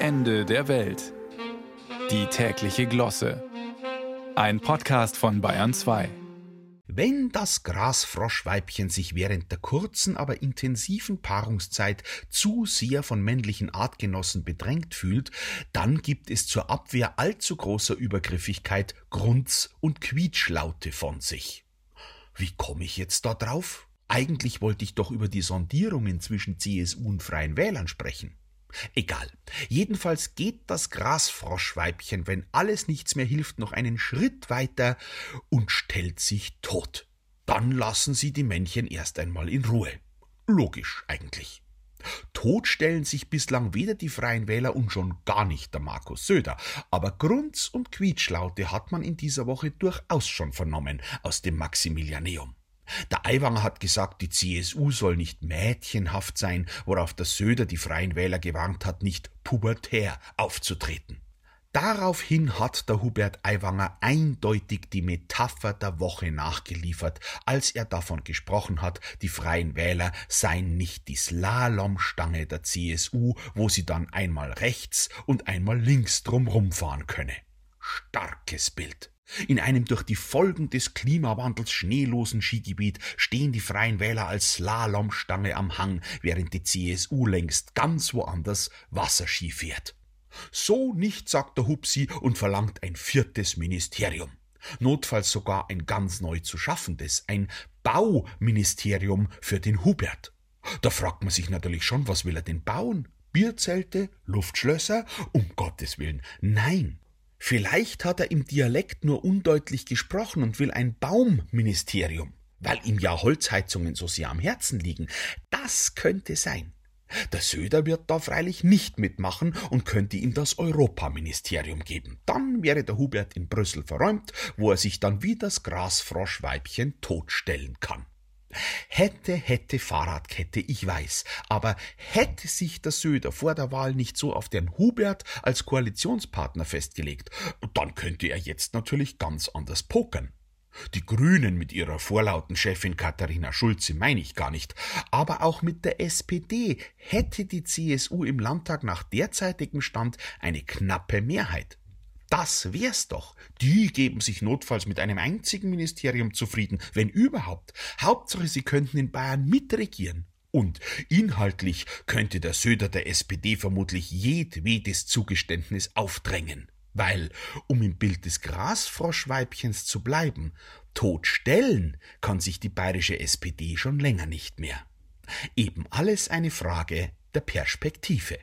Ende der Welt. Die tägliche Glosse. Ein Podcast von Bayern 2. Wenn das Grasfroschweibchen sich während der kurzen, aber intensiven Paarungszeit zu sehr von männlichen Artgenossen bedrängt fühlt, dann gibt es zur Abwehr allzu großer Übergriffigkeit Grunz und Quietschlaute von sich. Wie komme ich jetzt da drauf? Eigentlich wollte ich doch über die Sondierungen zwischen CSU und Freien Wählern sprechen. Egal. Jedenfalls geht das Grasfroschweibchen, wenn alles nichts mehr hilft, noch einen Schritt weiter und stellt sich tot. Dann lassen sie die Männchen erst einmal in Ruhe. Logisch eigentlich. Tot stellen sich bislang weder die Freien Wähler und schon gar nicht der Markus Söder, aber Grunz und Quietschlaute hat man in dieser Woche durchaus schon vernommen aus dem Maximilianeum. Der Aiwanger hat gesagt, die CSU soll nicht mädchenhaft sein, worauf der Söder die Freien Wähler gewarnt hat, nicht pubertär aufzutreten. Daraufhin hat der Hubert Aiwanger eindeutig die Metapher der Woche nachgeliefert, als er davon gesprochen hat, die Freien Wähler seien nicht die Slalomstange der CSU, wo sie dann einmal rechts und einmal links drumrum fahren könne. Starkes Bild. In einem durch die Folgen des Klimawandels schneelosen Skigebiet stehen die Freien Wähler als Slalomstange am Hang, während die CSU längst ganz woanders Wasserski fährt. So nicht, sagt der Hupsi und verlangt ein viertes Ministerium. Notfalls sogar ein ganz neu zu schaffendes, ein Bauministerium für den Hubert. Da fragt man sich natürlich schon, was will er denn bauen? Bierzelte? Luftschlösser? Um Gottes Willen, nein. Vielleicht hat er im Dialekt nur undeutlich gesprochen und will ein Baumministerium, weil ihm ja Holzheizungen so sehr am Herzen liegen. Das könnte sein. Der Söder wird da freilich nicht mitmachen und könnte ihm das Europaministerium geben. Dann wäre der Hubert in Brüssel verräumt, wo er sich dann wie das Grasfroschweibchen totstellen kann. Hätte, hätte Fahrradkette, ich weiß, aber hätte sich der Söder vor der Wahl nicht so auf den Hubert als Koalitionspartner festgelegt, dann könnte er jetzt natürlich ganz anders pokern. Die Grünen mit ihrer vorlauten Chefin Katharina Schulze meine ich gar nicht, aber auch mit der SPD hätte die CSU im Landtag nach derzeitigem Stand eine knappe Mehrheit. Das wär's doch. Die geben sich notfalls mit einem einzigen Ministerium zufrieden, wenn überhaupt. Hauptsache, sie könnten in Bayern mitregieren. Und inhaltlich könnte der Söder der SPD vermutlich jedwedes Zugeständnis aufdrängen. Weil, um im Bild des Grasfroschweibchens zu bleiben, totstellen kann sich die bayerische SPD schon länger nicht mehr. Eben alles eine Frage der Perspektive.